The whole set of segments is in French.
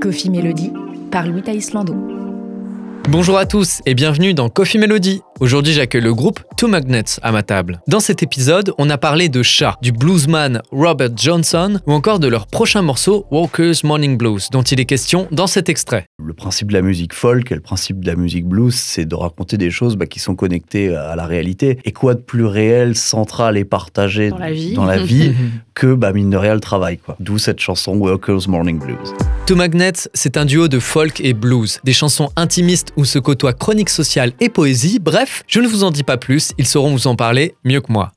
Coffee Melody par Louis Islando. Bonjour à tous et bienvenue dans Coffee Melody. Aujourd'hui, j'accueille le groupe Two Magnets à ma table. Dans cet épisode, on a parlé de chats, du bluesman Robert Johnson ou encore de leur prochain morceau Walker's Morning Blues, dont il est question dans cet extrait. Le principe de la musique folk et le principe de la musique blues, c'est de raconter des choses bah, qui sont connectées à la réalité. Et quoi de plus réel, central et partagé Dans la vie. dans la vie que, bah, mine de rien, le travail. quoi. D'où cette chanson Walker's Morning Blues. Two Magnets, c'est un duo de folk et blues, des chansons intimistes où se côtoient chronique sociale et poésie. Bref, je ne vous en dis pas plus, ils sauront vous en parler mieux que moi.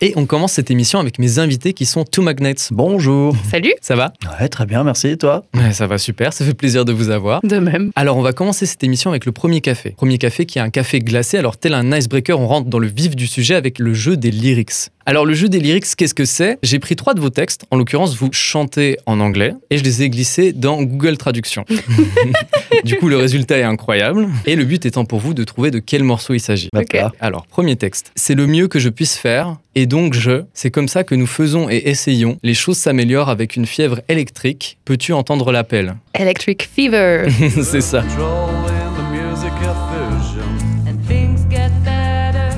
Et on commence cette émission avec mes invités qui sont Two Magnets. Bonjour. Salut Ça va? Ouais, très bien, merci. Et toi? Ouais, Ça va super, ça fait plaisir de vous avoir. De même. Alors, on va commencer cette émission avec le premier café. Premier café qui est un café glacé. Alors, tel un icebreaker, on rentre dans le vif du sujet avec le jeu des lyrics. Alors, le jeu des lyrics, qu'est-ce que c'est? J'ai pris trois de vos textes. En l'occurrence, vous chantez en anglais et je les ai glissés dans Google Traduction. du coup, le résultat est incroyable. Et le but étant pour vous de trouver de quel morceau il s'agit. Ok. là. Alors, premier texte. C'est le mieux que je puisse faire. Et donc, je. C'est comme ça que nous faisons et essayons. Les choses s'améliorent avec une fièvre électrique. Peux-tu entendre l'appel? Electric Fever. C'est ça. Controlling the music of fusion and things get better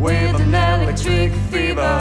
with an electric fever.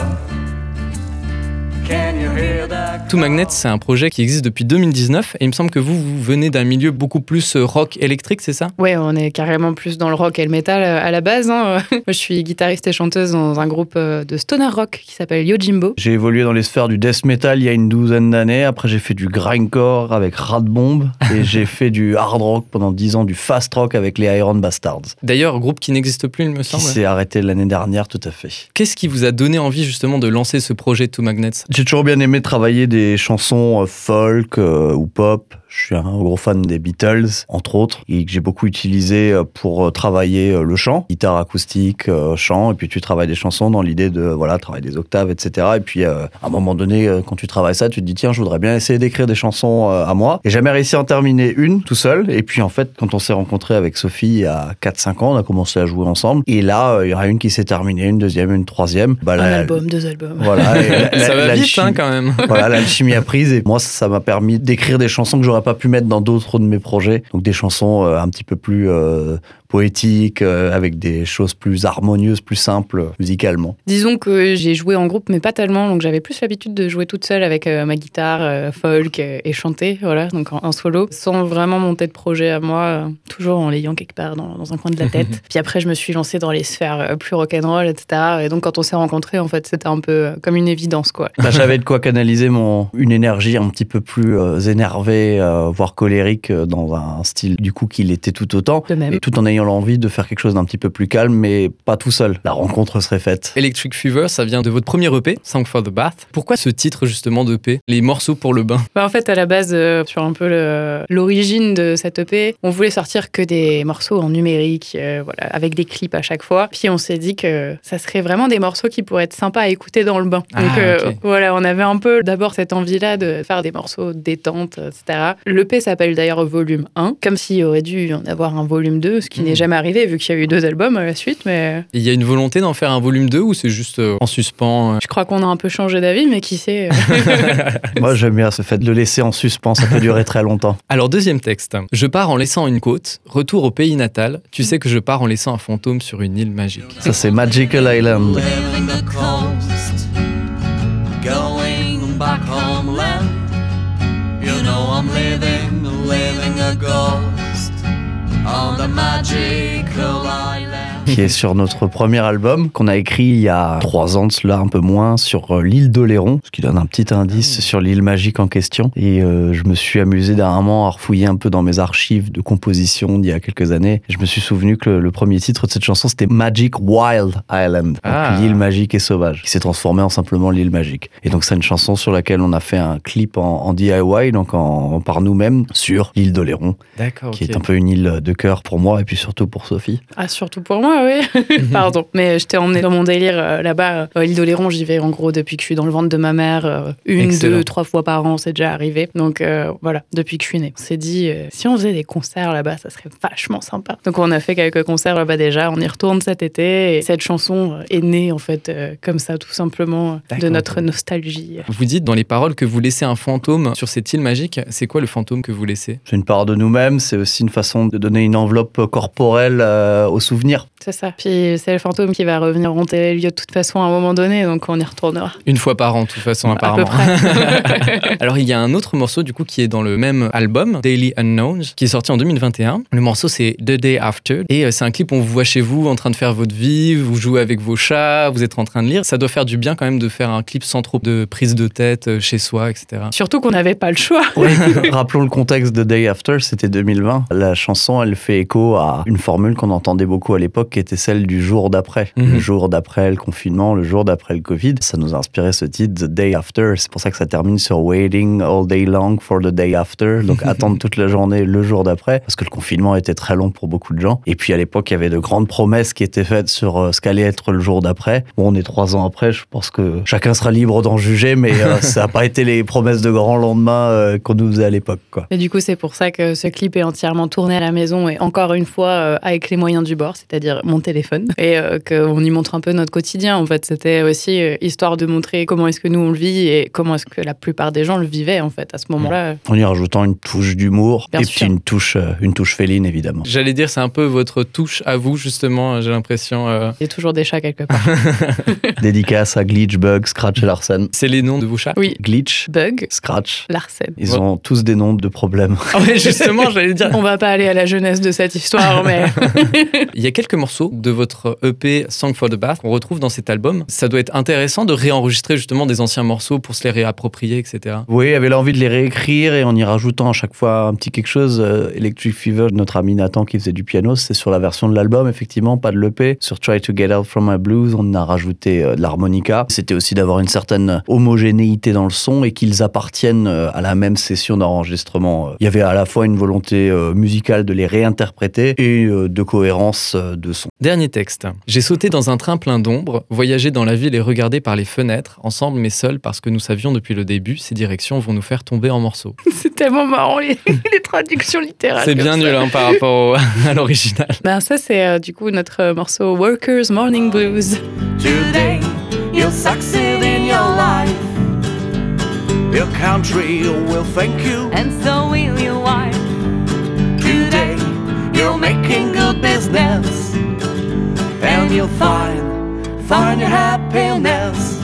Two Magnets, c'est un projet qui existe depuis 2019 et il me semble que vous, vous venez d'un milieu beaucoup plus euh, rock électrique, c'est ça? Ouais, on est carrément plus dans le rock et le metal euh, à la base. hein. Moi, je suis guitariste et chanteuse dans un groupe euh, de stoner rock qui s'appelle Yojimbo. J'ai évolué dans les sphères du death metal il y a une douzaine d'années. Après, j'ai fait du grindcore avec Radbomb. et j'ai fait du hard rock pendant dix ans, du fast rock avec les Iron Bastards. D'ailleurs, groupe qui n'existe plus, il me Qui semble. s'est arrêté l'année dernière, tout à fait. Qu'est-ce qui vous a donné envie justement de lancer ce projet Two Magnets? J'ai toujours bien aimé travailler des chansons euh, folk euh, ou pop. Je suis un gros fan des Beatles, entre autres, et que j'ai beaucoup utilisé euh, pour euh, travailler euh, le chant, guitare acoustique, chant, et puis tu travailles des chansons dans l'idée de voilà travailler des octaves, etc. Et puis euh, à un moment donné, quand tu travailles ça, tu te dis tiens, je voudrais bien essayer d'écrire des chansons à moi. Et jamais réussi à en terminer une tout seul. Et puis en fait, quand on s'est rencontré avec Sophie a 4-5 ans, on a commencé à jouer ensemble. Et là, il y en a une qui s'est terminée, une deuxième, une troisième. Bah, Un la- album, deux albums. Voilà. la- Ça la- va vite l'alchimie- hein, quand même. voilà, l'alchimie a prise et moi, ça m'a permis d'écrire des chansons que j'aurais pas pu mettre dans d'autres de mes projets. Donc des chansons euh, un petit peu plus poétiques, euh, avec des choses plus harmonieuses, plus simples euh, musicalement. Disons que j'ai joué en groupe, mais pas tellement. Donc j'avais plus l'habitude de jouer toute seule avec euh, ma guitare, folk et chanter, voilà, donc en, en solo, sans vraiment monter de projet à moi, toujours en l'ayant quelque part dans, dans un coin de la tête. Puis après, je me suis lancée dans les sphères plus rock'n'roll, etc. Et donc quand on s'est rencontrés, en fait, c'était un peu comme une évidence, quoi. Là, j'avais de quoi canaliser mon une énergie un petit peu plus énervée, voire colérique, dans un style du coup qu'il était tout autant. De même. Et tout en ayant l'envie de faire quelque chose d'un petit peu plus calme, mais pas tout seul. La rencontre serait faite. Electric Fever, ça vient de votre premier EP, Song for the Bath. Pourquoi ce titre justement d'EP Les morceaux pour le bain Bah, en fait, à la base, euh, sur un peu l'origine de cette EP, on voulait sortir que des morceaux en numérique, euh, voilà, avec des clips à chaque fois. Puis on s'est dit que ça serait vraiment des morceaux qui pourraient être sympas à écouter dans le bain. Ah, Donc euh, voilà, on avait un peu d'abord cette envie-là de faire des morceaux détente, etc. L'EP s'appelle d'ailleurs Volume 1, comme s'il aurait dû y en avoir un volume 2, ce qui Mhm. n'est jamais arrivé vu qu'il y a eu deux albums à la suite, mais Il y a une volonté d'en faire un volume 2 ou c'est juste euh, en suspens euh? Je crois qu'on a un peu changé d'avis, mais qui sait. euh. Moi, j'aime bien ce fait de le laisser en suspens, ça peut durer très longtemps. Alors deuxième texte. Je pars en laissant une côte, retour au pays natal. Tu sais que je pars en laissant un fantôme sur une île magique. Ça, c'est Magical Island. Back homeland. You know I'm living, living a ghost on the magical island. Qui est sur notre premier album qu'on a écrit il y a trois ans de cela, un peu moins, sur euh, l'île d'Oléron, ce qui donne un petit indice sur l'île magique en question. Et euh, je me suis amusé dernièrement à refouiller un peu dans mes archives de composition d'il y a quelques années. Je me suis souvenu que le, le premier titre de cette chanson c'était Magic Wild Island, Ah. l'île magique et sauvage, qui s'est transformée en simplement l'île magique. Et donc c'est une chanson sur laquelle on a fait un clip en, en DIY, donc en, par nous-mêmes, sur l'île d'Oléron, qui est un peu une île de cœur pour moi et puis surtout pour Sophie. Ah, surtout pour moi, moi, oui. Pardon. Mais je t'ai emmené dans mon délire euh, là-bas. Euh, L'île d'Oléron, j'y vais en gros depuis que je suis dans le ventre de ma mère. euh, une, Excellent. deux, trois fois par an, c'est déjà arrivé. Donc euh, voilà, depuis que je suis née. On s'est dit, euh, si on faisait des concerts là-bas, ça serait vachement sympa. Donc on a fait quelques concerts là-bas déjà. On y retourne cet été. Et cette chanson euh, est née, en fait, euh, comme ça, tout simplement, euh, de notre nostalgie. Vous dites dans les paroles que vous laissez un fantôme sur cette île magique. C'est quoi le fantôme que vous laissez? C'est une part de nous-mêmes, c'est aussi une façon de donner une enveloppe corporelle euh, aux souvenirs. C'est ça. Puis c'est le fantôme qui va revenir hanter les lieux de toute façon à un moment donné. Donc on y retournera. Une fois par an, de toute façon, À peu apparemment. près. Alors, il y a un autre morceau, du coup, qui est dans le même album, Daily Unknowns, qui est sorti en 2021. Le morceau, c'est The Day After. Et euh, c'est un clip où on vous voit chez vous en train de faire votre vie, vous jouez avec vos chats, vous êtes en train de lire. Ça doit faire du bien quand même de faire un clip sans trop de prise de tête euh, chez soi, etc. Surtout qu'on n'avait pas le choix. Rappelons le contexte de Day After, c'était 2020. La chanson, elle fait écho à une formule qu'on entendait beaucoup à l'époque, qui était celle du jour d'après. Mhm. Le jour d'après le confinement, le jour d'après le Covid. Ça nous a inspiré ce titre, The Day After. C'est pour ça que ça termine sur Waiting all day long for the day after. Donc attendre toute la journée le jour d'après, parce que le confinement était très long pour beaucoup de gens. Et puis à l'époque, il y avait de grandes promesses qui étaient faites sur euh, ce qu'allait être le jour d'après. Bon, on est trois ans après, je pense que chacun sera libre d'en juger, mais euh, ça n'a pas été les promesses de grand lendemain euh, qu'on nous faisait à l'époque. quoi. Et du coup, c'est pour ça que ce clip est entièrement tourné à la maison et encore une fois euh, avec les moyens du bord, c'est-à-dire mon téléphone. Et euh, qu'on y montre un peu notre quotidien. En fait, c'était aussi euh, histoire de montrer comment est-ce que nous on le vit et comment est-ce que la plupart des gens le vivaient en fait à ce moment-là. En y rajoutant une touche d'humour et sûr. puis une touche, euh, une touche féline, évidemment. J'allais dire, c'est un peu votre touche à vous, justement, j'ai l'impression. euh, Il y a toujours des chats quelque part. Dédicace à Glitch, Bug, Scratch et Larsen. C'est les noms de vos chats? Oui, Glitch, Bug, Scratch, Larsen. ils Ouais. ont tous des noms de problèmes. Ah ouais, justement, j'allais dire. On va pas aller à la jeunesse de cette histoire, mais Il y a quelques morceaux de votre EP Song for the Bath qu'on retrouve dans cet album. Ça doit être intéressant de réenregistrer justement des anciens morceaux pour se les réapproprier, etc. Oui, avait l'envie de les réécrire et en y rajoutant à chaque fois un petit quelque chose. Euh, Electric Fever, notre ami Nathan qui faisait du piano, c'est sur la version de l'album, effectivement, pas de l'EP. Sur Try to Get Out from My Blues, on a rajouté euh, de l'harmonica. C'était aussi d'avoir une certaine homogénéité dans le son et qu'ils appartiennent euh, à la même session d'enregistrement. Il y avait à la fois une volonté musicale de les réinterpréter et de cohérence de Dernier texte. J'ai sauté dans un train plein d'ombre, voyagé dans la ville et regardé par les fenêtres, ensemble mais seul parce que nous savions depuis le début, ces directions vont nous faire tomber en morceaux. c'est tellement marrant les, les traductions littérales. C'est bien ça. nul hein, par rapport au- à l'original. Ben, ça, c'est euh, du coup notre euh, morceau Workers Morning Blues. Today you'll succeed in your life. Your country will thank you. And so will your wife. Today you're making good business. You'll find, find your happiness.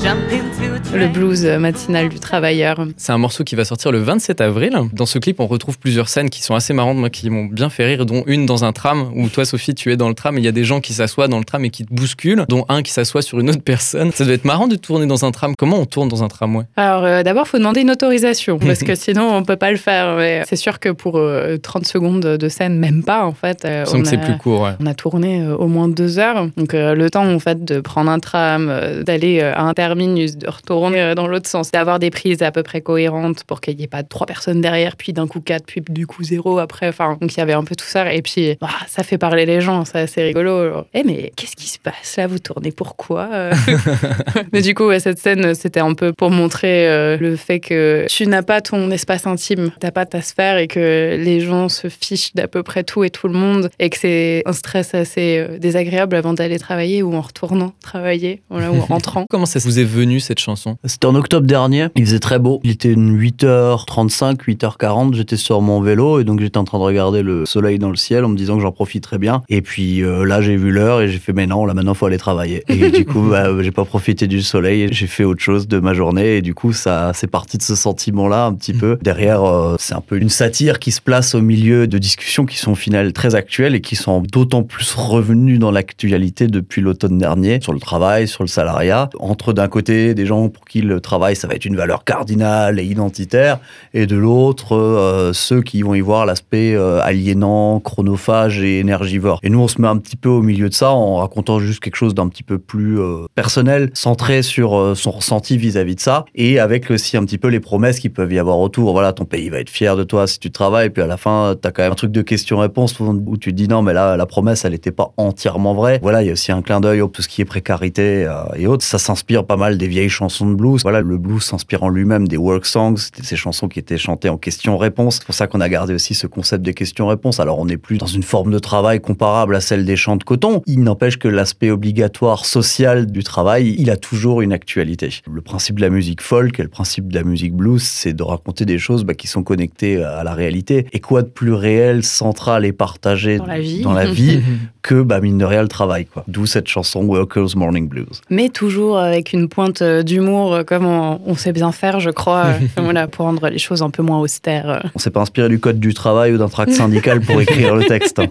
Jump train. Le blues euh, matinal du travailleur. C'est un morceau qui va sortir le 27 avril. Dans ce clip, on retrouve plusieurs scènes qui sont assez marrantes, moi, qui m'ont bien fait rire, dont une dans un tram, où toi, Sophie, tu es dans le tram et il y a des gens qui s'assoient dans le tram et qui te bousculent, dont un qui s'assoit sur une autre personne. Ça doit être marrant de tourner dans un tram. Comment on tourne dans un tramway Alors euh, d'abord, faut demander une autorisation parce que sinon on peut pas le faire. C'est sûr que pour euh, 30 secondes de scène, même pas en fait. euh, on que c'est a- plus court, ouais. On a tourné euh, au moins deux heures, donc euh, le temps en fait de prendre un tram, euh, d'aller euh, à un terminus, de retourner euh, dans l'autre sens, d'avoir des prises à peu près cohérentes pour qu'il n'y ait pas trois personnes derrière, puis d'un coup quatre, puis du coup zéro après. Enfin, donc il y avait un peu tout ça. Et puis bah, ça fait parler les gens, c'est assez rigolo. Eh mais qu'est-ce qui se passe là? Vous tournez pourquoi Euh, Mais du coup, ouais, cette scène, c'était un peu pour montrer euh, le fait que tu n'as pas ton espace intime, t'as pas ta sphère et que les gens se fichent d'à peu près tout et tout le monde et que c'est un stress assez désagréable avant d'aller travailler ou en retournant travailler, voilà, ou en rentrant. Comment ça vous est venu cette chanson C'était en octobre dernier, il faisait très beau. Il était 8h35, 8h40, j'étais sur mon vélo et donc j'étais en train de regarder le soleil dans le ciel en me disant que j'en profiterais bien. Et puis euh, là, j'ai vu l'heure et j'ai fait, mais non, là maintenant, faut aller travailler. Et du coup, bah, j'ai pas profité du soleil j'ai fait autre chose de ma journée. Et du coup, ça, c'est parti de ce sentiment-là un petit peu. Derrière, euh, c'est un peu une satire qui se place au milieu de discussions qui sont au final très actuelles et qui sont d'autant plus revenues dans l'actualité depuis l'automne dernier sur le travail, sur le salariat. Entre d'un côté des gens pour qui le travail, ça va être une valeur cardinale et identitaire, et de l'autre, euh, ceux qui vont y voir l'aspect euh, aliénant, chronophage et énergivore. Et nous, on se met un petit peu au milieu de ça en racontant juste quelque chose d'un petit peu plus euh, personnel, centré sur son ressenti vis-à-vis de ça, et avec aussi un petit peu les promesses qui peuvent y avoir autour. Voilà, ton pays va être fier de toi si tu travailles, puis à la fin, tu as quand même un truc de question-réponse où tu te dis non, mais là, la promesse, elle n'était pas entièrement vraie. Voilà, il y a aussi un clin d'œil au tout ce qui est précarité et autres. Ça s'inspire pas mal des vieilles chansons de blues. Voilà, le blues s'inspire en lui-même des work songs, ces chansons qui étaient chantées en question-réponse. C'est pour ça qu'on a gardé aussi ce concept de question-réponse. Alors, on n'est plus dans une forme de travail comparable à celle des chants de coton. Il n'empêche que l'aspect obligatoire social du travail, il a toujours une actualité. Le principe de la musique folk et le principe de la musique blues, c'est de raconter des choses bah, qui sont connectées à la réalité. Et quoi de plus réel, central et partagé Dans la vie. dans la vie que, bah, mine de rien, le travail. quoi. D'où cette chanson Workers Morning Blues. Mais toujours avec une pointe euh, d'humour, euh, comme on, on sait bien faire, je crois, euh, voilà, pour rendre les choses un peu moins austères. On s'est pas inspiré du code du travail ou d'un tract syndical pour écrire le texte. hein.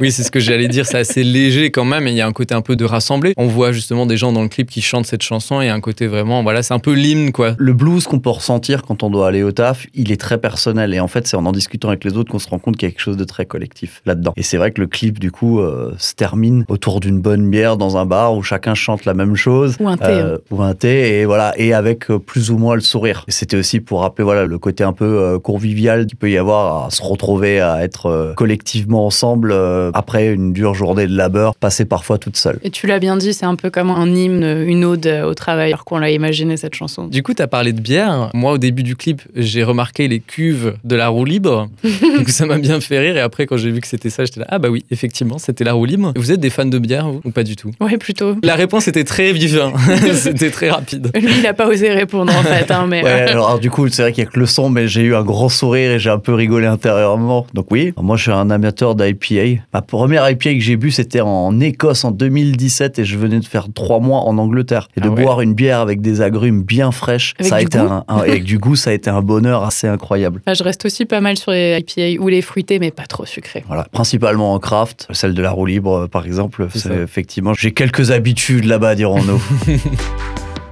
Oui, c'est ce que j'allais dire, c'est assez léger quand même, et il y a un côté un peu de rassemblé. On voit justement des gens dans le clip qui chantent cette chanson, et un côté vraiment, voilà, c'est un peu l'hymne, quoi. Le blues qu'on peut ressentir quand on doit aller au taf, il est très personnel. Et en fait, c'est en en discutant avec les autres qu'on se rend compte qu'il y a quelque chose de très collectif là-dedans. Et c'est vrai que le clip, du coup, euh, se termine autour d'une bonne bière dans un bar où chacun chante la même chose. Ou un thé. Euh, ou un thé, et voilà, et avec euh, plus ou moins le sourire. Et C'était aussi pour rappeler voilà le côté un peu euh, convivial qu'il peut y avoir à se retrouver, à être euh, collectivement ensemble euh, après une dure journée de labeur, passée parfois toute seule. Et tu l'as bien dit, c'est un peu comme un hymne, une ode au travail, alors qu'on l'a imaginé cette chanson. Du coup, tu as parlé de bière. Moi, au début du clip, j'ai remarqué les cuves de la roue libre. Donc ça m'a bien fait rire. Et après, quand j'ai vu que c'était ça, j'étais là, ah bah oui, effectivement, c'était la roue libre. Vous êtes des fans de bière, vous Ou pas du tout? Ouais, plutôt. La réponse était très vive, hein. c'était très rapide. Lui, il n'a pas osé répondre en fait, hein, mais Ouais, euh, alors, alors, du coup, c'est vrai qu'il y a que le son, mais j'ai eu un grand sourire et j'ai un peu rigolé intérieurement. Donc oui, moi je suis un amateur d'IPA. Ma première IPA que j'ai bu, c'était en Écosse en 2017 et je venais de faire trois mois en Angleterre. Et de Ah ouais. boire une bière avec des agrumes bien fraîches, Avec ça a du été goût un, un- avec du goût, ça a été un bonheur assez incroyable. bah, je reste aussi pas mal sur les IPA ou les fruités, mais pas trop sucrés. Voilà, principalement en craft, celle de la roue libre euh, par exemple. C'est. Effectivement, j'ai quelques habitudes là-bas, dirons-nous.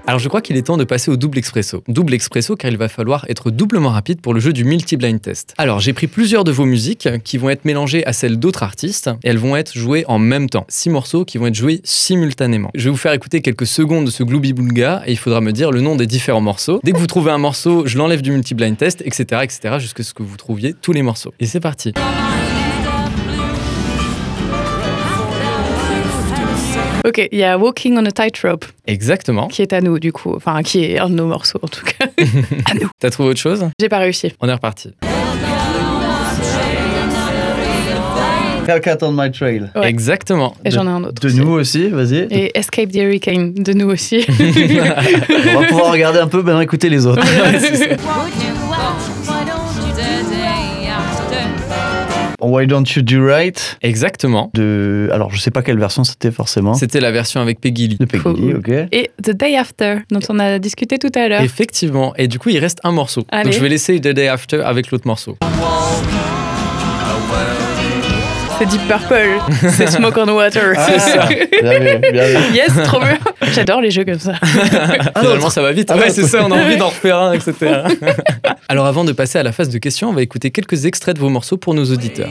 Alors je crois qu'il est temps de passer au double expresso. Double expresso car il va falloir être doublement rapide pour le jeu du multi-blind test. Alors j'ai pris plusieurs de vos musiques qui vont être mélangées à celles d'autres artistes et elles vont être jouées en même temps. Six morceaux qui vont être joués simultanément. Je vais vous faire écouter quelques secondes de ce Glooby Boonga et il faudra me dire le nom des différents morceaux. Dès que vous trouvez un morceau, je l'enlève du multi-blind test, etc. etc. jusqu'à ce que vous trouviez tous les morceaux. Et c'est parti. Ok, il y a Walking on a Tightrope, Exactement. qui est à nous du coup, enfin qui est un de nos morceaux en tout cas. à nous. T'as trouvé autre chose? J'ai pas réussi. On est reparti. Hellcat on my trail. Ouais. Exactement. Et j'en ai un autre. De aussi. nous aussi, vas-y. Et Escape the Hurricane, de nous aussi. On va pouvoir regarder un peu, maintenant écouter les autres. Why Don't You Do Right Exactement. de... Alors, je sais pas quelle version c'était forcément. C'était la version avec Peggy Lee. De Peggy Cool. Lee, ok. Et The Day After, dont on a discuté tout à l'heure. Effectivement. Et du coup, il reste un morceau. Allez. Donc, je vais laisser The Day After avec l'autre morceau. C'est Deep Purple, c'est Smoke on Water. Ah, bien vu, bien vu. yes, trop bien. J'adore les jeux comme ça. Finalement, ça va vite. Ah ouais, ouais. c'est ça, on a envie d'en refaire un, etc. Alors, avant de passer à la phase de questions, on va écouter quelques extraits de vos morceaux pour nos auditeurs.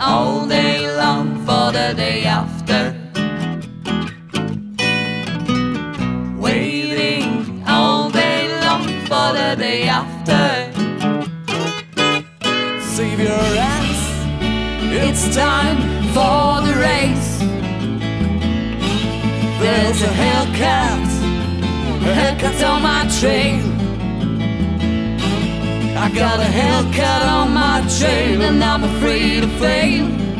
All day long for the day after. It's time for the race. There's a Hellcat, a Hellcat on my trail. I got a Hellcat on my trail and I'm afraid of fame.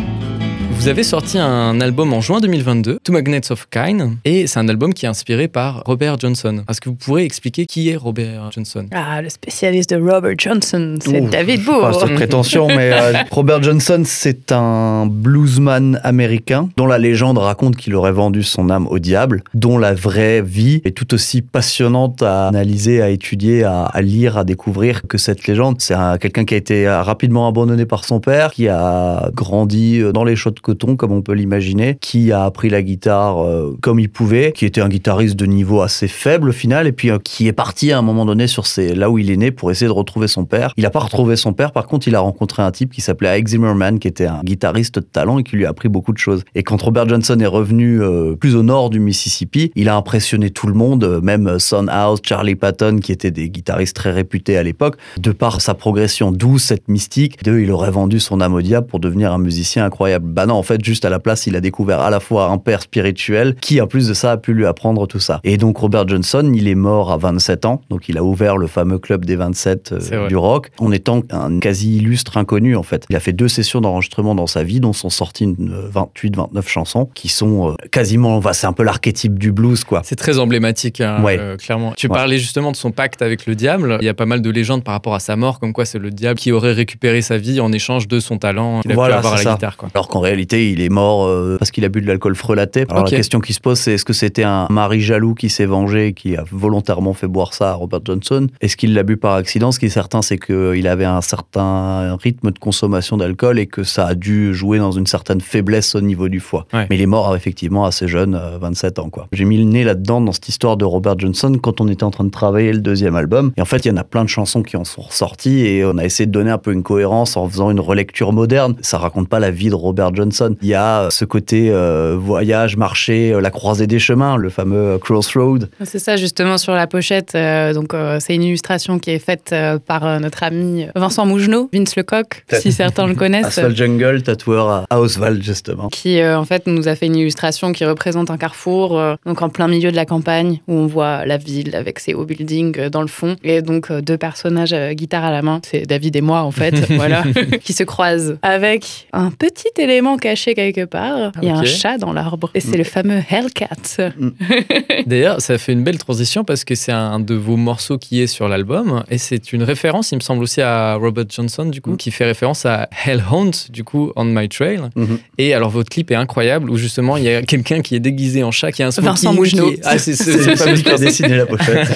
Vous avez sorti un album en juin 2022, Two Magnets of Kind, et c'est un album qui est inspiré par Robert Johnson. Est-ce que vous pourrez expliquer qui est Robert Johnson? Ah, le spécialiste de Robert Johnson, c'est David Pas Bowie. cette prétention, mais euh, Robert Johnson, c'est un bluesman américain dont la légende raconte qu'il aurait vendu son âme au diable, dont la vraie vie est tout aussi passionnante à analyser, à étudier, à, à lire, à découvrir que cette légende. C'est un- quelqu'un qui a été rapidement abandonné par son père, qui a grandi euh, dans les chaudes comme on peut l'imaginer, qui a appris la guitare euh, comme il pouvait, qui était un guitariste de niveau assez faible au final, et puis euh, qui est parti à un moment donné sur ses, là où il est né pour essayer de retrouver son père. Il n'a pas retrouvé son père, par contre, il a rencontré un type qui s'appelait Ike Zimmerman, qui était un guitariste de talent et qui lui a appris beaucoup de choses. Et quand Robert Johnson est revenu euh, plus au nord du Mississippi, il a impressionné tout le monde, même Son House, Charlie Patton, qui étaient des guitaristes très réputés à l'époque, de par sa progression douce, cette mystique, de il aurait vendu son âme pour devenir un musicien incroyable. Bah non, en fait, juste à la place, il a découvert à la fois un père spirituel qui, en plus de ça, a pu lui apprendre tout ça. Et donc, Robert Johnson, il est mort à 27 ans, donc il a ouvert le fameux club des 27 euh, du rock, en étant un quasi illustre inconnu, en fait. Il a fait deux sessions d'enregistrement dans sa vie, dont sont sorties une 28-29 chansons, qui sont euh, quasiment, bah, c'est un peu l'archétype du blues, quoi. C'est très emblématique, hein, Ouais. euh, clairement. Tu Ouais. parlais justement de son pacte avec le diable. Il y a pas mal de légendes par rapport à sa mort, comme quoi c'est le diable qui aurait récupéré sa vie en échange de son talent qu'il a Voilà, pu avoir à c'est la ça. guitare. Quoi. Alors qu'en réalité, il est mort euh, parce qu'il a bu de l'alcool frelaté. Alors la question qui se pose, c'est est-ce que c'était un mari jaloux qui s'est vengé, et qui a volontairement fait boire ça à Robert Johnson? Est-ce qu'il l'a bu par accident? Ce qui est certain, c'est qu'il avait un certain rythme de consommation d'alcool et que ça a dû jouer dans une certaine faiblesse au niveau du foie. Ouais. Mais il est mort effectivement assez jeune, euh, 27 ans. quoi. J'ai mis le nez là-dedans dans cette histoire de Robert Johnson quand on était en train de travailler le deuxième album. Et en fait, il y en a plein de chansons qui en sont ressorties et on a essayé de donner un peu une cohérence en faisant une relecture moderne. Ça raconte pas la vie de Robert Johnson. Il y a ce côté euh, voyage, marché, euh, la croisée des chemins, le fameux euh, Crossroad. C'est ça justement sur la pochette. euh, donc euh, c'est une illustration qui est faite euh, par euh, notre ami Vincent Mougenot, Vince Lecoq, si certains le connaissent. Asphalt Jungle, tatoueur à Oswald justement. qui euh, en fait nous a fait une illustration qui représente un carrefour, euh, donc en plein milieu de la campagne, où on voit la ville avec ses hauts buildings euh, dans le fond, et donc euh, deux personnages euh, guitare à la main, c'est David et moi en fait, voilà, qui se croisent avec un petit élément caché quelque part. Il y a un chat dans l'arbre, et c'est le fameux Hellcat. D'ailleurs, ça fait une belle transition parce que c'est un de vos morceaux qui est sur l'album et c'est une référence, il me semble aussi à Robert Johnson du coup, Mm. qui fait référence à Hellhound du coup On My Trail. Mhm. Et alors votre clip est incroyable où justement il y a quelqu'un qui est déguisé en chat, qui a un smoking, Vincent Mougenot. est- Ah, c'est C'est c'est- pas lui qui a dessiné la pochette.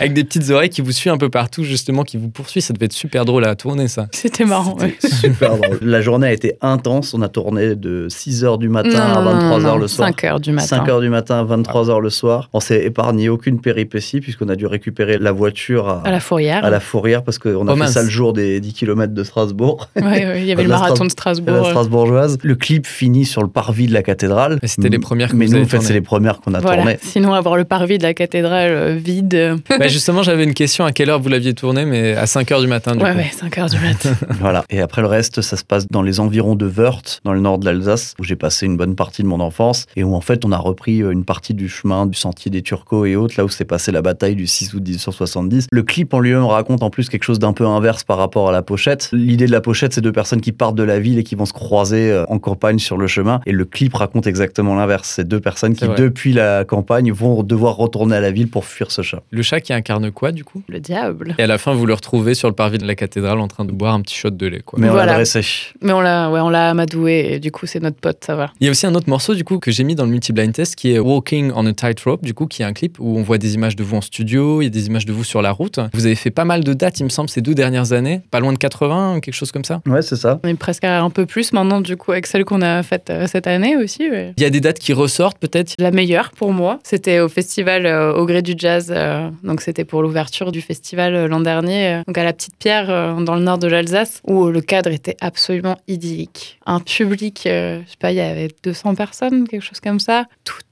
avec des petites oreilles qui vous suit un peu partout justement, qui vous poursuit. Ça devait être super drôle à tourner ça. C'était marrant. ouais. Super drôle. La journée a été intense. On a tourné de 6h du matin à 23h le soir. 5 heures du matin. 5h du matin à 23h le soir. On s'est épargné aucune péripétie puisqu'on a dû récupérer la voiture à, À la fourrière. à la fourrière parce qu'on a Oh fait mince. ça le jour des 10 km de Strasbourg. Ouais, il y avait le La marathon de la Strasbourg. Strasbourgeoise. Le clip finit sur le parvis de la cathédrale. C'était les premières que Mais vous nous, en fait, c'est les premières qu'on a Voilà. tournées. Sinon, avoir le parvis de la cathédrale euh, vide. Bah, justement, j'avais une question à quelle heure vous l'aviez tourné, mais à 5h du matin du Ouais, coup? ouais, 5 heures du matin. Voilà. Et après le reste, ça se passe dans les environs de Wörth, dans le nord de l'Alsace, où j'ai passé une bonne partie de mon enfance et où en fait on a repris euh, une partie du chemin du sentier des Turcos et autres, là où s'est passée la bataille du 6 août 1870. Le clip en lui-même raconte en plus quelque chose d'un peu inverse par rapport à la pochette. L'idée de la pochette, c'est deux personnes qui partent de la ville et qui vont se croiser euh, en campagne sur le chemin. Et le clip raconte exactement l'inverse. C'est deux personnes qui, depuis la campagne, vont devoir retourner à la ville pour fuir ce chat. Le chat qui incarne quoi du coup? Le diable. Et à la fin, vous le retrouvez sur le parvis de la cathédrale en train de boire un petit shot de lait. Quoi. Mais on Voilà. l'a dressé. Mais on l'a ouais, on l'a amadoué et du coup, c'est notre pote, ça va. Il y a aussi un autre morceau du coup que j'ai mis dans le multi-blind test qui est Walking on a Tightrope, du coup qui est un clip où on voit des images de vous en studio, il y a des images de vous sur la route. Vous avez fait pas mal de dates, il me semble, ces deux dernières années, pas loin de 80, quelque chose comme ça. Ouais, c'est ça. On est presque à un peu plus maintenant, du coup, avec celle qu'on a faite euh, cette année aussi. ouais. Il y a des dates qui ressortent peut-être? La meilleure pour moi, c'était au festival euh, au gré du jazz. euh, donc c'était pour l'ouverture du festival euh, l'an dernier, euh, donc à la Petite Pierre euh, dans le nord de l'Alsace, où le cadre était absolument idyllique. Un public, euh, je sais pas, il y avait 200 personnes, quelque chose comme ça,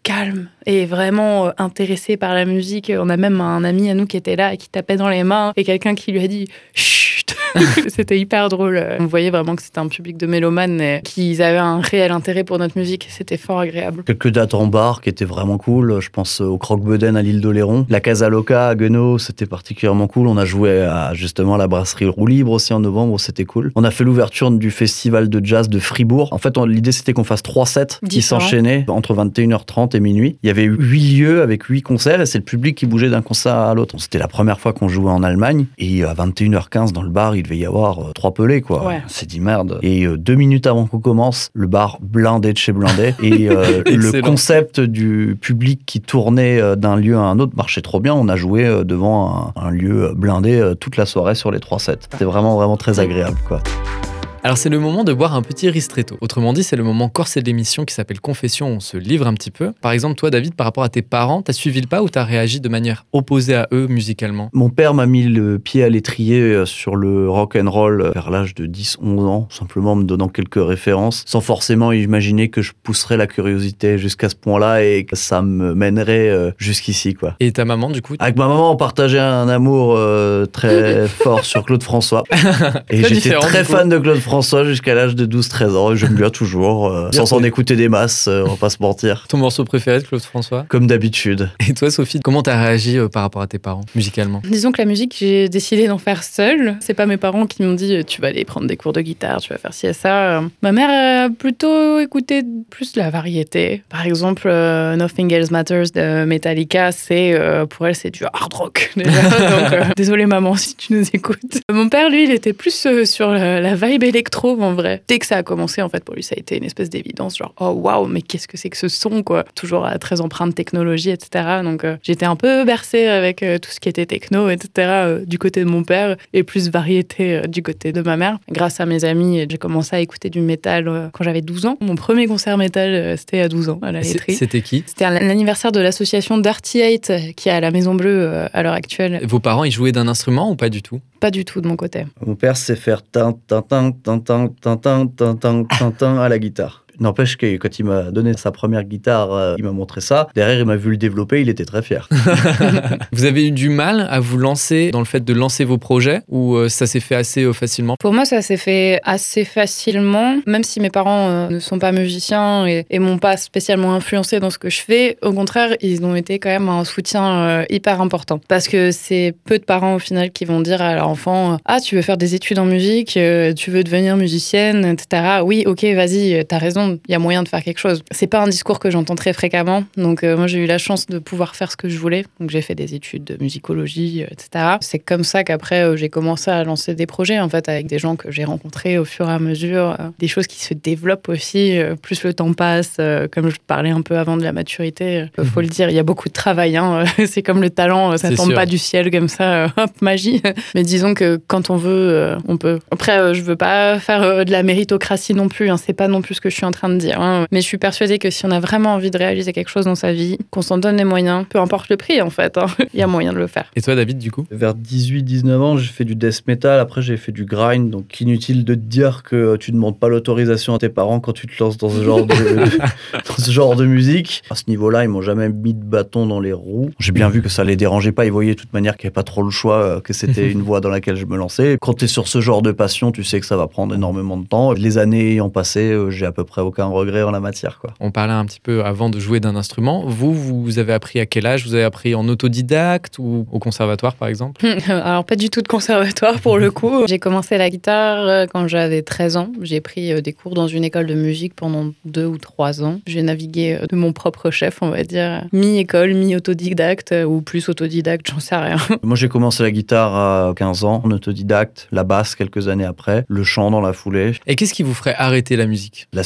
calme et vraiment euh, intéressé par la musique. On a même un ami à nous qui était là et qui tapait dans les mains et quelqu'un qui lui a dit chut. c'était hyper drôle. On voyait vraiment que c'était un public de mélomanes et qu'ils avaient un réel intérêt pour notre musique. C'était fort agréable. Quelques dates en bar qui étaient vraiment cool. Je pense au Croque-Bedaine à l'île d'Oléron. La Casa Loca à Guenot, c'était particulièrement cool. On a joué à justement la brasserie Roue Libre aussi en novembre, c'était cool. On a fait l'ouverture du festival de jazz de Fribourg. En fait, l'idée c'était qu'on fasse trois sets qui s'enchaînaient entre 21h30 et minuit. Il y avait huit lieux avec huit concerts et c'est le public qui bougeait d'un concert à l'autre. C'était la première fois qu'on jouait en Allemagne et à 21h15 dans le bar, il devait y avoir euh, trois pelés quoi. Ouais. S'est dit merde. Et euh, deux minutes avant qu'on commence, le bar blindé de chez blindé et euh, le concept du public qui tournait euh, d'un lieu à un autre marchait trop bien. On a joué euh, devant un, un lieu blindé euh, toute la soirée sur les trois sets. C'était vraiment vraiment très agréable quoi. Alors c'est le moment de boire un petit ristretto. Autrement dit, c'est le moment corsé de l'émission qui s'appelle Confession, on se livre un petit peu. Par exemple, toi David, par rapport à tes parents, t'as suivi le pas ou t'as réagi de manière opposée à eux musicalement? Mon père m'a mis le pied à l'étrier euh, sur le rock and roll euh, vers l'âge de 10-11 ans, simplement me donnant quelques références, sans forcément imaginer que je pousserais la curiosité jusqu'à ce point-là et que ça me mènerait euh, jusqu'ici, quoi. Et ta maman du coup Avec ma maman, on partageait un amour euh, très fort sur Claude François. Et j'étais très fan de Claude François jusqu'à l'âge de 12-13 ans. Et j'aime bien toujours, euh, sans s'en écouter des masses, euh, on va pas se mentir. Ton morceau préféré de Claude François? Comme d'habitude. Et toi Sophie, comment t'as réagi euh, par rapport à tes parents musicalement? Disons que la musique, j'ai décidé d'en faire seule. C'est pas mes parents qui m'ont dit tu vas aller prendre des cours de guitare, tu vas faire ci et ça. Ma mère a plutôt écouté plus de la variété. Par exemple, euh, Nothing Else Matters de Metallica, c'est euh, pour elle c'est du hard rock. déjà. Donc, euh, désolée maman si tu nous écoutes. Mon père, lui, il était plus euh, sur la, la vibe électro en vrai. Dès que ça a commencé, en fait, pour lui, ça a été une espèce d'évidence, genre oh waouh, mais qu'est-ce que c'est que ce son quoi. Toujours à très empreinte technologie, etc. Donc euh, j'étais un peu bercée avec euh, tout ce qui était techno, etc. euh, du côté de mon père et plus variété du côté de ma mère. Grâce à mes amis, j'ai commencé à écouter du métal quand j'avais 12 ans. Mon premier concert métal, c'était à 12 ans à la laiterie. C'était qui? C'était l'anniversaire de l'association Dirty euh, qui est à la Maison Bleue à l'heure actuelle. Vos parents, ils jouaient d'un instrument ou pas du tout? Pas du tout de mon côté. Mon père sait faire tintin, tintin, tintin, tintin, tintin, tintin à la guitare. N'empêche que quand il m'a donné sa première guitare, euh, il m'a montré ça. Derrière, il m'a vu le développer, il était très fier. Vous avez eu du mal à vous lancer dans le fait de lancer vos projets ou euh, ça s'est fait assez euh, facilement? Pour moi, ça s'est fait assez facilement, même si mes parents ne sont pas musiciens et, et m'ont pas spécialement influencé dans ce que je fais. Au contraire, ils ont été quand même un soutien hyper important. Parce que c'est peu de parents au final qui vont dire à leur enfant Ah, tu veux faire des études en musique, tu veux devenir musicienne, etc. Oui, ok, vas-y, t'as raison, il y a moyen de faire quelque chose. C'est pas un discours que j'entends très fréquemment. Donc, euh, moi, j'ai eu la chance de pouvoir faire ce que je voulais. Donc, j'ai fait des études de musicologie, euh, etc. C'est comme ça qu'après, euh, j'ai commencé à lancer des projets, en fait, avec des gens que j'ai rencontrés au fur et à mesure. euh, des choses qui se développent aussi. plus le temps passe, comme je parlais un peu avant de la maturité, euh, faut le dire, il y a beaucoup de travail. hein. C'est comme le talent, ça tombe sûr. pas du ciel comme ça, hop, magie. Mais disons que quand on veut, on peut. Après, je veux pas faire de la méritocratie non plus. hein. C'est pas non plus ce que je suis en train de dire. hein. Mais je suis persuadée que si on a vraiment envie de réaliser quelque chose dans sa vie, qu'on s'en donne les moyens, peu importe le prix en fait, hein, il y a moyen de le faire. Et toi David du coup Vers 18-19 ans, j'ai fait du death metal. Après, j'ai fait du grind. Donc, inutile de te dire que tu ne demandes pas l'autorisation à tes parents quand tu te lances dans ce genre de, dans ce genre de musique. À ce niveau-là, ils m'ont jamais mis de bâton dans les roues. J'ai bien vu que ça les dérangeait pas. Ils voyaient de toute manière qu'il n'y avait pas trop le choix, euh, que c'était une voie dans laquelle je me lançais. Quand tu es sur ce genre de passion, tu sais que ça va prendre énormément de temps. Les années ayant passé, euh, j'ai à peu près aucun regret en la matière. Quoi. On parlait un petit peu avant de jouer d'un instrument. Vous, vous avez appris à quel âge? Vous avez appris en autodidacte ou au conservatoire par exemple? Alors, pas du tout de conservatoire pour le coup. J'ai commencé la guitare euh, quand j'avais 13 ans. J'ai pris euh, des cours dans une école de musique pendant deux ou trois ans. J'ai navigué euh, de mon propre chef, on va dire, mi-école, mi-autodidacte, ou plus autodidacte, j'en sais rien. Moi, j'ai commencé la guitare à 15 ans, en autodidacte, la basse quelques années après, le chant dans la foulée, Et qu'est-ce qui vous ferait arrêter la musique? La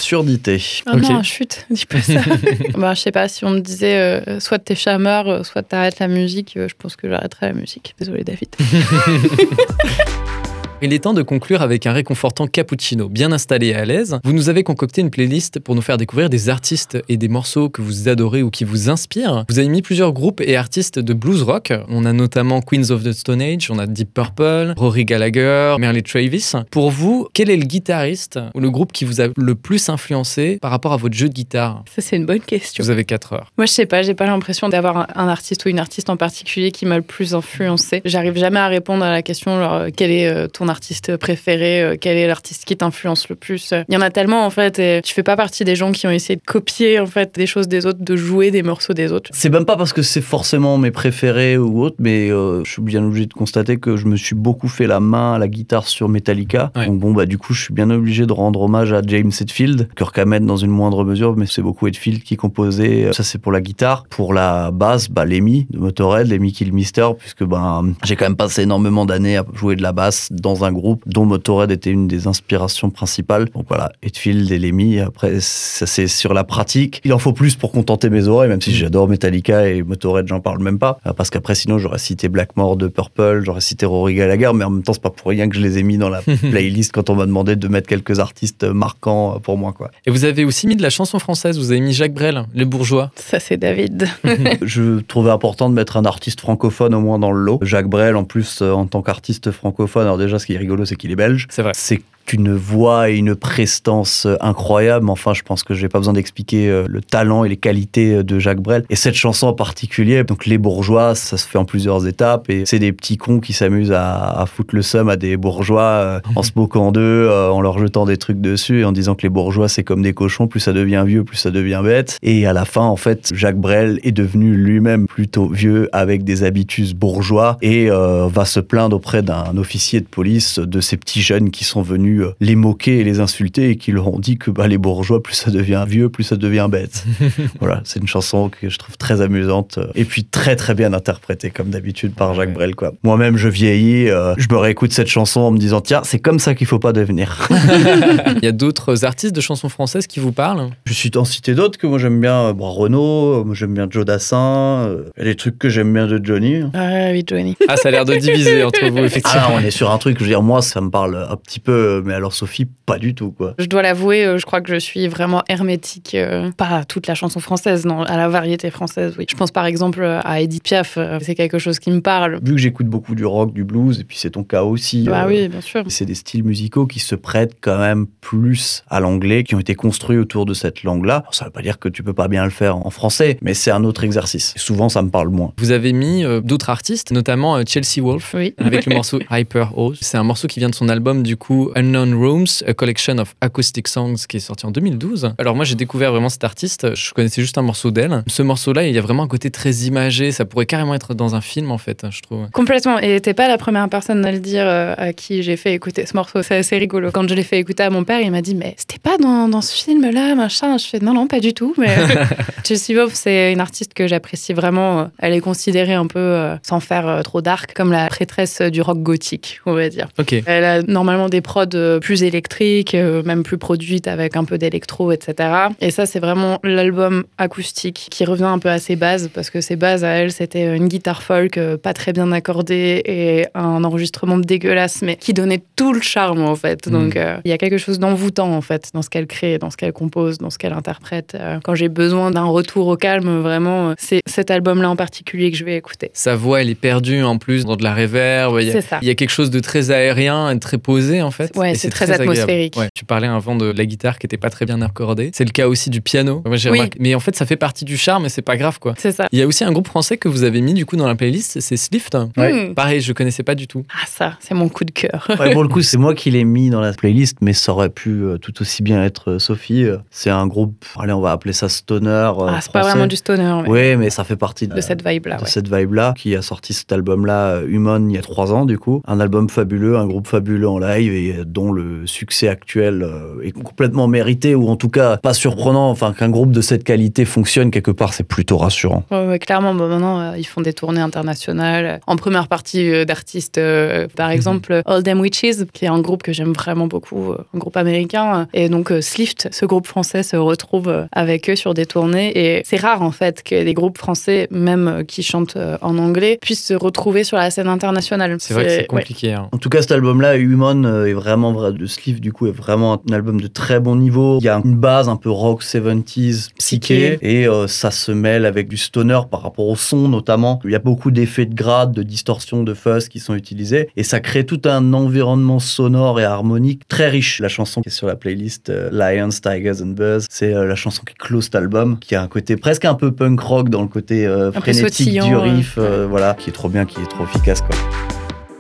Oh Ok. non, chut, dis pas ça. bah, je sais pas, si on me disait euh, soit t'es chameur, euh, soit t'arrêtes la musique, euh, je pense que j'arrêterais la musique. Désolée, David. Il est temps de conclure avec un réconfortant cappuccino bien installé et à l'aise. Vous nous avez concocté une playlist pour nous faire découvrir des artistes et des morceaux que vous adorez ou qui vous inspirent. Vous avez mis plusieurs groupes et artistes de blues rock. On a notamment Queens of the Stone Age, on a Deep Purple, Rory Gallagher, Merle Travis. Pour vous, quel est le guitariste ou le groupe qui vous a le plus influencé par rapport à votre jeu de guitare? Ça, c'est une bonne question. Vous avez 4 heures. Moi, je sais pas, j'ai pas l'impression d'avoir un, artiste ou une artiste en particulier qui m'a le plus influencé. J'arrive jamais à répondre à la question genre, euh, quel est euh, ton artiste préféré, euh, quel est l'artiste qui t'influence le plus. Il y en a tellement en fait, et je fais pas partie des gens qui ont essayé de copier en fait des choses des autres, de jouer des morceaux des autres. C'est même pas parce que c'est forcément mes préférés ou autres, mais euh, je suis bien obligé de constater que je me suis beaucoup fait la main à la guitare sur Metallica. Ouais. Donc bon, bah du coup, je suis bien obligé de rendre hommage à James Hetfield, Kirk Hammett dans une moindre mesure, mais c'est beaucoup Hetfield qui composait. Ça, c'est pour la guitare. Pour la basse, bah Lemmy de Motorhead, Lemmy Kilmister, puisque ben j'ai quand même passé énormément d'années à jouer de la basse dans dans un groupe dont Motorhead était une des inspirations principales. Donc voilà, Hetfield et Lemmy. Après, ça c'est sur la pratique. Il en faut plus pour contenter mes oreilles, même si j'adore Metallica et Motorhead, j'en parle même pas. Euh, Parce qu'après, sinon, j'aurais cité Blackmore de Purple, j'aurais cité Rory Gallagher, mais en même temps, c'est pas pour rien que je les ai mis dans la playlist quand on m'a demandé de mettre quelques artistes marquants pour moi, quoi. Et vous avez aussi mis de la chanson française, vous avez mis Jacques Brel, Les Bourgeois. Ça, c'est David. Je trouvais important de mettre un artiste francophone au moins dans le lot. Jacques Brel, en plus, euh, en tant qu'artiste francophone, alors déjà, ce qui est rigolo, c'est qu'il est belge. C'est vrai. C'est une voix et une prestance euh, incroyable. Enfin, je pense que j'ai pas besoin d'expliquer euh, le talent et les qualités euh, de Jacques Brel. Et cette chanson en particulier, donc Les Bourgeois, ça se fait en plusieurs étapes. Et c'est des petits cons qui s'amusent à, à foutre le seum à des bourgeois en se moquant d'eux, en leur jetant des trucs dessus et en disant que les bourgeois, c'est comme des cochons. Plus ça devient vieux, plus ça devient bête. Et à la fin, en fait, Jacques Brel est devenu lui-même plutôt vieux avec des habitus bourgeois et euh, va se plaindre auprès d'un officier de police de ces petits jeunes qui sont venus euh, les moquer et les insulter et qui leur ont dit que bah, les bourgeois, plus ça devient vieux, plus ça devient bête. voilà, c'est une chanson que je trouve très amusante euh, et puis très très bien interprétée comme d'habitude par Jacques Ouais. Brel. quoi. Moi-même, je vieillis, euh, je me réécoute cette chanson en me disant tiens, c'est comme ça qu'il faut pas devenir. Il y a d'autres artistes de chansons françaises qui vous parlent? Je suis en cité d'autres que moi j'aime bien, bon, Renaud, moi j'aime bien Joe Dassin, euh, il y a des trucs que j'aime bien de Johnny. Ah oui, Johnny. Ah, ça a l'air de diviser entre vous, Ah, effectivement. là, on est sur un truc, je veux dire, moi, ça me parle un petit peu, mais alors Sophie, pas du tout, quoi. Je dois l'avouer, euh, je crois que je suis vraiment hermétique, euh, pas à toute la chanson française, non, à la variété française, oui. Je pense par exemple euh, à Edith Piaf, c'est quelque chose qui me parle. Vu que j'écoute beaucoup du rock, du blues, et puis c'est ton cas aussi. Bah euh, oui, bien sûr. C'est des styles musicaux qui se prêtent quand même plus à l'anglais, qui ont été construits autour de cette langue-là. Ça veut pas dire que tu peux pas bien le faire en français, mais c'est un autre exercice. Et souvent, ça me parle moins. Vous avez mis euh, d'autres artistes, notamment euh, Chelsea Wolf, Oui. avec le morceau Hyper House. C'est un morceau qui vient de son album, du coup, Unknown Rooms, A Collection of Acoustic Songs, qui est sorti en 2012. Alors moi, j'ai découvert vraiment cet artiste. Je connaissais juste un morceau d'elle. Ce morceau-là, il y a vraiment un côté très imagé. Ça pourrait carrément être dans un film, en fait, je trouve. Complètement. Et t'es pas la première personne à le dire euh, à qui j'ai fait écouter ce morceau. C'est assez rigolo. Quand je l'ai fait écouter à mon père, il m'a dit Mais c'était pas dans, dans ce film-là, machin. Je fais Non, non, pas du tout. Mais Chelsea Wolfe, c'est une artiste que j'apprécie vraiment. Elle est considérée un peu, euh, sans faire euh, trop dark, comme la prêtresse du rock gothique, on va dire. Ok. Elle a normalement des prods plus électriques, euh, même plus produites avec un peu d'électro, etc. Et ça, c'est vraiment l'album acoustique qui revient un peu à ses bases, parce que ses bases à elle, c'était une guitare folk euh, pas très bien accordée et un enregistrement dégueulasse, mais qui donnait tout le charme, en fait. Mm. Donc, euh, il y a quelque chose d'envoûtant, en fait, dans ce qu'elle crée, dans ce qu'elle compose, dans ce qu'elle interprète. Euh, quand j'ai besoin d'un retour au calme, vraiment, c'est cet album-là en particulier que je vais écouter. Sa voix, elle est perdue en plus dans de la réverb. Il y a, C'est ça. il y a quelque chose de très aérien et de très posé en fait. Ouais, C'est très atmosphérique. Ouais. Tu parlais avant de la guitare qui était pas très bien accordée. C'est le cas aussi du piano. Moi, j'ai Oui. remarqué- Mais en fait, ça fait partie du charme et c'est pas grave quoi. C'est ça. Il y a aussi un groupe français que vous avez mis du coup dans la playlist, c'est Slift. Ouais. Hmm. Pareil, je connaissais pas du tout. Ah, ça, c'est mon coup de cœur. Ouais, pour le coup, c'est moi qui l'ai mis dans la playlist, mais ça aurait pu euh, tout aussi bien être euh, Sophie. C'est un groupe, allez, on va appeler ça stoner. euh, Ah, c'est pas vraiment du stoner, mais Oui, mais ça fait partie de, de cette vibe-là. de ouais. cette vibe-là, qui a sorti cet album-là, euh, Human, il y a trois ans, du coup. Un album fabuleux, un groupe fabuleux en live, et euh, dont le succès actuel euh, est complètement mérité, ou en tout cas pas surprenant. Enfin, qu'un groupe de cette qualité fonctionne quelque part, c'est plutôt rassurant. Ouais, ouais, clairement, maintenant, euh, ils font des tournées internationales. En première partie euh, d'artistes, euh, par exemple, All Them Witches, qui est un groupe que j'aime vraiment beaucoup, un groupe américain. Et donc, euh, Slift, ce groupe français, se retrouve avec eux sur des tournées. Et c'est rare, en fait, que des groupes français, même qui chantent en anglais, puissent se retrouver sur la scène internationale. C'est vrai que c'est ouais. compliqué. hein. En tout cas, cet album-là, Human, est vraiment vrai. Le Sleeve, du coup, est vraiment un album de très bon niveau. Il y a une base un peu rock 70s, psyché, et euh, ça se mêle avec du stoner par rapport au son, notamment. Il y a beaucoup d'effets de grade, de distorsion, de fuzz qui sont utilisés, et ça crée tout un environnement sonore et harmonique très riche. La chanson qui est sur la playlist euh, Lions, Tigers and Bears, c'est euh, la chanson qui close cet album, qui a un côté presque un peu punk rock dans le côté frénétique du riff, voilà, qui est trop bien, qui est trop efficace, quoi.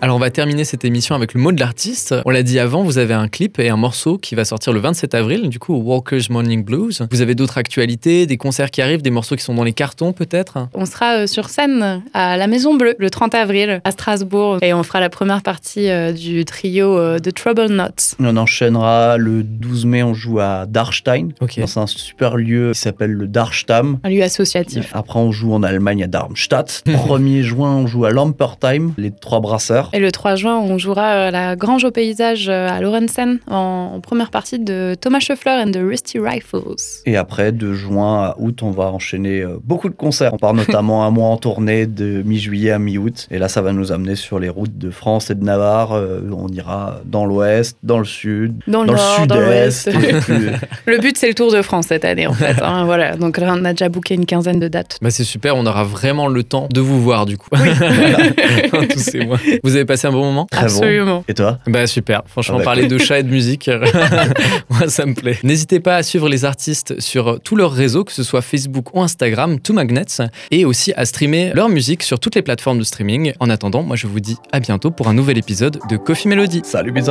Alors on va terminer cette émission avec le mot de l'artiste. On l'a dit avant, vous avez un clip et un morceau qui va sortir le 27 avril, du coup au Walker's Morning Blues. Vous avez d'autres actualités, des concerts qui arrivent, des morceaux qui sont dans les cartons peut-être? On sera euh, sur scène à la Maison Bleue le 30 avril à Strasbourg et on fera la première partie euh, du trio euh, de Trouble Knots. On enchaînera le 12 mai, on joue à Darstein. Ok. dans un super lieu qui s'appelle le Darstam. Un lieu associatif. Après, on joue en Allemagne à Darmstadt. 1er juin, on joue à Lampertheim, les trois brasseurs. Et le 3 juin, on jouera à la Grange au paysage euh, à Lorenzen en, en première partie de Thomas Scheffler and the Rusty Rifles. Et après, de juin à août, on va enchaîner euh, beaucoup de concerts. On part notamment un mois en tournée de mi-juillet à mi-août. Et là, ça va nous amener sur les routes de France et de Navarre. Euh, on ira dans l'ouest, dans le sud, Dans le dans le nord, dans sud-est. Le but, c'est le Tour de France cette année, en fait. hein, voilà. Donc là, on a déjà booké une quinzaine de dates. Bah c'est super, on aura vraiment le temps de vous voir du coup. Tous ces mois. Vous avez passé un bon moment Très bon. Absolument. Et toi? Bah super, franchement Ah bah, parler de chat et de musique, moi ça me plaît. N'hésitez pas à suivre les artistes sur tous leurs réseaux, que ce soit Facebook ou Instagram, tout Magnets, et aussi à streamer leur musique sur toutes les plateformes de streaming. En attendant, moi je vous dis à bientôt pour un nouvel épisode de Coffee Melody. Salut, bisous.